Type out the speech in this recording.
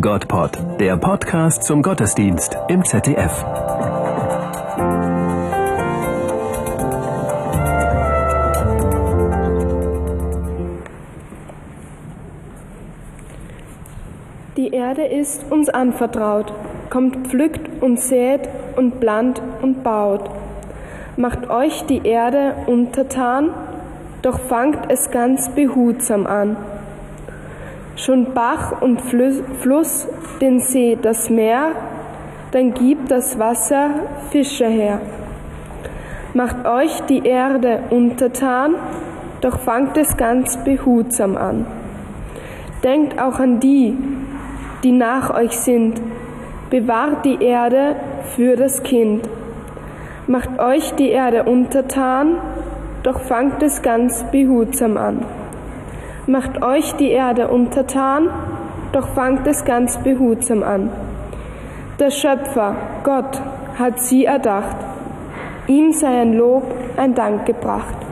Gottpod, der Podcast zum Gottesdienst im ZDF. Die Erde ist uns anvertraut, kommt, pflückt und sät und plant und baut. Macht euch die Erde untertan, doch fangt es ganz behutsam an. Schon Bach und Fluss, den See, das Meer, dann gibt das Wasser Fische her. Macht euch die Erde untertan, doch fangt es ganz behutsam an. Denkt auch an die, die nach euch sind, bewahrt die Erde für das Kind. Macht euch die Erde untertan, doch fangt es ganz behutsam an. Macht euch die Erde untertan, doch fangt es ganz behutsam an. Der Schöpfer, Gott, hat sie erdacht. Ihm sei ein Lob, ein Dank gebracht.